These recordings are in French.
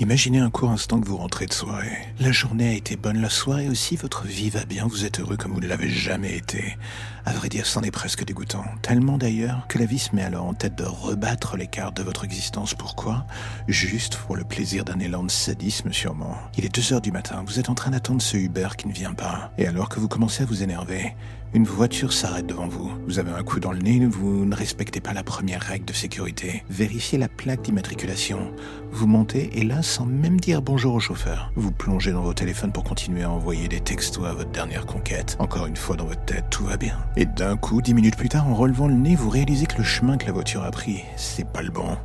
Imaginez un court instant que vous rentrez de soirée. La journée a été bonne, la soirée aussi, votre vie va bien, vous êtes heureux comme vous ne l'avez jamais été. À vrai dire, c'en est presque dégoûtant. Tellement d'ailleurs que la vie se met alors en tête de rebattre les cartes de votre existence. Pourquoi? Juste pour le plaisir d'un élan de sadisme sûrement. Il est 2 heures du matin, vous êtes en train d'attendre ce Uber qui ne vient pas. Et alors que vous commencez à vous énerver, une voiture s'arrête devant vous. Vous avez un coup dans le nez, vous ne respectez pas la première règle de sécurité. Vérifiez la plaque d'immatriculation. Vous montez et là, sans même dire bonjour au chauffeur, vous plongez dans vos téléphones pour continuer à envoyer des textos à votre dernière conquête. Encore une fois dans votre tête, tout va bien. Et d'un coup, dix minutes plus tard, en relevant le nez, vous réalisez que le chemin que la voiture a pris, c'est pas le bon.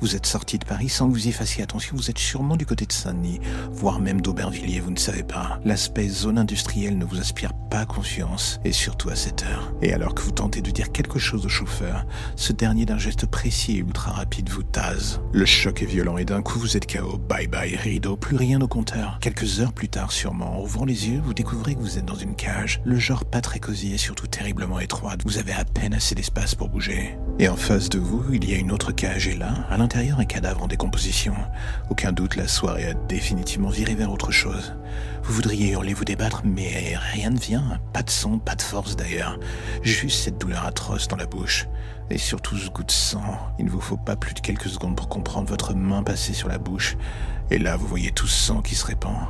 Vous êtes sorti de Paris sans que vous y fassiez attention, vous êtes sûrement du côté de Saint-Denis, voire même d'Aubervilliers, vous ne savez pas. L'aspect zone industrielle ne vous inspire pas confiance, et surtout à cette heure. Et alors que vous tentez de dire quelque chose au chauffeur, ce dernier d'un geste précis et ultra rapide vous tase. Le choc est violent et d'un coup vous êtes KO. Bye bye rideau, plus rien au compteur. Quelques heures plus tard sûrement, en ouvrant les yeux, vous découvrez que vous êtes dans une cage, le genre pas très cosy et surtout terriblement étroite. Vous avez à peine assez d'espace pour bouger. Et en face de vous, il y a une autre cage et là, à l'intérieur, un cadavre en décomposition. Aucun doute, la soirée a définitivement viré vers autre chose. Vous voudriez hurler, vous débattre, mais rien ne vient. Pas de son, pas de force d'ailleurs. Juste cette douleur atroce dans la bouche. Et surtout ce goût de sang. Il ne vous faut pas plus de quelques secondes pour comprendre votre main passer sur la bouche. Et là, vous voyez tout ce sang qui se répand.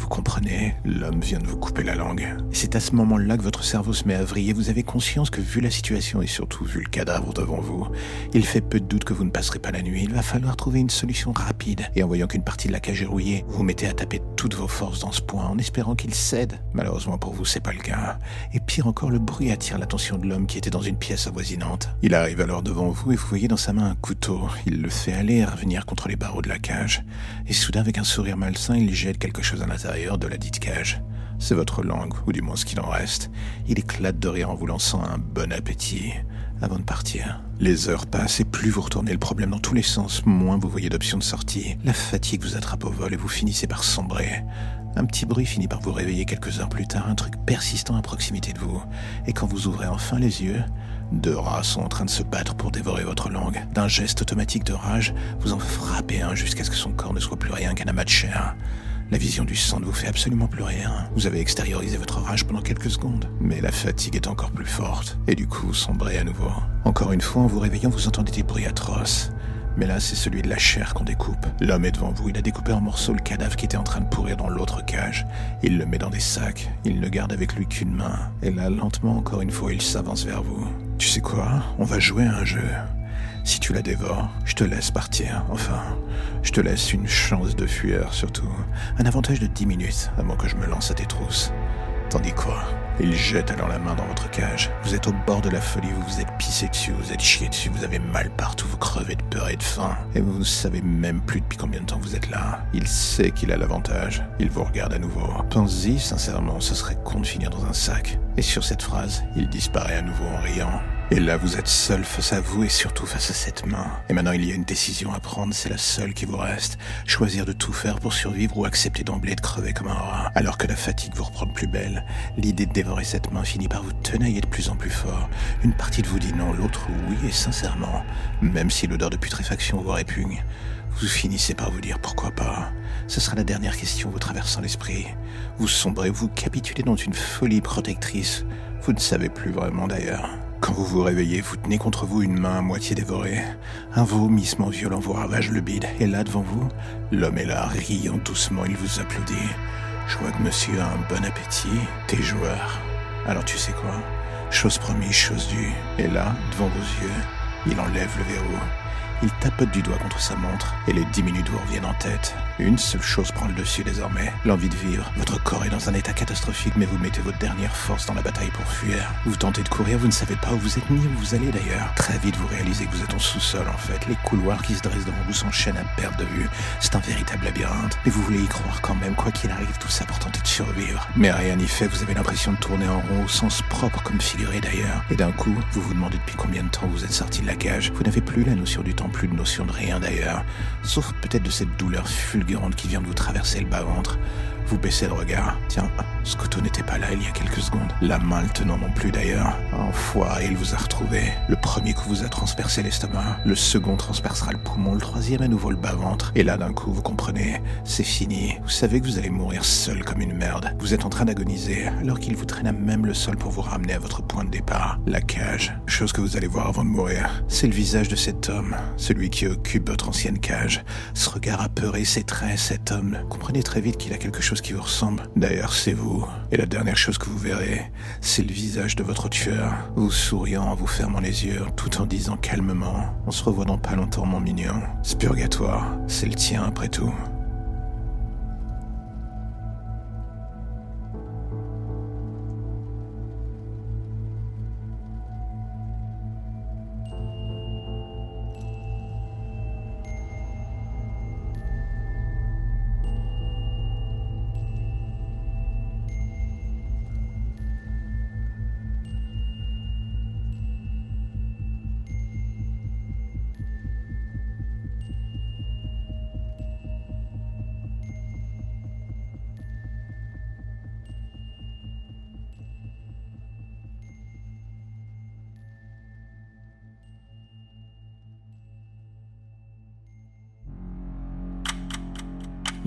Vous comprenez, l'homme vient de vous couper la langue. C'est à ce moment-là que votre cerveau se met à vriller. Vous avez conscience que vu la situation et surtout vu le cadavre devant vous, il fait peu de doute que vous ne passerez pas la nuit. Il va falloir trouver une solution rapide. Et en voyant qu'une partie de la cage est rouillée, vous mettez à taper toutes vos forces dans ce point en espérant qu'il cède. Malheureusement pour vous, c'est pas le cas. Et pire encore, le bruit attire l'attention de l'homme qui était dans une pièce avoisinante. Il arrive alors devant vous et vous voyez dans sa main un couteau. Il le fait aller et revenir contre les barreaux de la cage. Et soudain, avec un sourire malsain, il jette quelque chose à l'intérieur de la dite cage. C'est votre langue, ou du moins ce qu'il en reste. Il éclate de rire en vous lançant un bon appétit. Avant de partir, les heures passent et plus vous retournez le problème dans tous les sens, moins vous voyez d'options de sortie. La fatigue vous attrape au vol et vous finissez par sombrer. Un petit bruit finit par vous réveiller quelques heures plus tard, un truc persistant à proximité de vous. Et quand vous ouvrez enfin les yeux, deux rats sont en train de se battre pour dévorer votre langue. D'un geste automatique de rage, vous en frappez un jusqu'à ce que son corps ne soit plus rien qu'un amas de chair. La vision du sang ne vous fait absolument plus rien. Vous avez extériorisé votre rage pendant quelques secondes, mais la fatigue est encore plus forte, et du coup vous sombrez à nouveau. Encore une fois, en vous réveillant, vous entendez des bruits atroces. Mais là, c'est celui de la chair qu'on découpe. L'homme est devant vous, il a découpé en morceaux le cadavre qui était en train de pourrir dans l'autre cage. Il le met dans des sacs, il ne garde avec lui qu'une main. Et là, lentement, encore une fois, il s'avance vers vous. Tu sais quoi? On va jouer à un jeu. Si tu la dévores, je te laisse partir. Enfin, je te laisse une chance de fuir, surtout. Un avantage de 10 minutes avant que je me lance à tes trousses. Tandis quoi Il jette alors la main dans votre cage. Vous êtes au bord de la folie, vous vous êtes pissé dessus, vous êtes chié dessus, vous avez mal partout, vous crevez de peur et de faim. Et vous ne savez même plus depuis combien de temps vous êtes là. Il sait qu'il a l'avantage. Il vous regarde à nouveau. Pensez-y, sincèrement, ce serait con de finir dans un sac. Et sur cette phrase, il disparaît à nouveau en riant. Et là, vous êtes seul face à vous et surtout face à cette main. Et maintenant, il y a une décision à prendre, c'est la seule qui vous reste. Choisir de tout faire pour survivre ou accepter d'emblée de crever comme un rat. Alors que la fatigue vous reprend plus belle, l'idée de dévorer cette main finit par vous tenailler de plus en plus fort. Une partie de vous dit non, l'autre oui, et sincèrement, même si l'odeur de putréfaction vous répugne, vous finissez par vous dire pourquoi pas. Ce sera la dernière question vous traversant l'esprit. Vous sombrez, vous capitulez dans une folie protectrice. Vous ne savez plus vraiment d'ailleurs. Quand vous vous réveillez, vous tenez contre vous une main à moitié dévorée. Un vomissement violent vous ravage le bide. Et là, devant vous, l'homme est là, riant doucement, il vous applaudit. Je vois que monsieur a un bon appétit. T'es joueur. Alors tu sais quoi? Chose promise, chose due. Et là, devant vos yeux, il enlève le verrou. Il tapote du doigt contre sa montre et les dix minutes vous reviennent en tête. Une seule chose prend le dessus désormais, l'envie de vivre. Votre corps est dans un état catastrophique, mais vous mettez votre dernière force dans la bataille pour fuir. Vous tentez de courir, vous ne savez pas où vous êtes ni où vous allez d'ailleurs. Très vite, vous réalisez que vous êtes en sous-sol en fait. Les couloirs qui se dressent devant vous s'enchaînent à perte de vue. C'est un véritable labyrinthe. Mais vous voulez y croire quand même, quoi qu'il arrive, tout ça pour tenter de survivre. Mais rien n'y fait, vous avez l'impression de tourner en rond au sens propre comme figuré d'ailleurs. Et d'un coup, vous vous demandez depuis combien de temps vous êtes sorti de la cage. Vous n'avez plus la notion du temps, plus de notion de rien d'ailleurs. Sauf peut-être de cette douleur fulgurante qui vient de vous traverser le bas-ventre. Vous baissez le regard. Tiens, ce couteau n'était pas là il y a quelques secondes. La main le tenant non plus d'ailleurs. Enfoiré, il vous a retrouvé. Le premier coup vous a transpercé l'estomac. Le second transpercera le poumon. Le troisième à nouveau le bas-ventre. Et là, d'un coup, vous comprenez. C'est fini. Vous savez que vous allez mourir seul comme une merde. Vous êtes en train d'agoniser alors qu'il vous traîne à même le sol pour vous ramener à votre point de départ. La cage. Chose que vous allez voir avant de mourir. C'est le visage de cet homme. Celui qui occupe votre ancienne cage. Ce regard apeuré, ses traits, cet homme. Comprenez très vite qu'il a quelque chose qui vous ressemble. D'ailleurs, c'est vous. Et la dernière chose que vous verrez, c'est le visage de votre tueur, vous souriant en vous fermant les yeux, tout en disant calmement On se revoit dans pas longtemps, mon mignon. Ce purgatoire, c'est le tien après tout.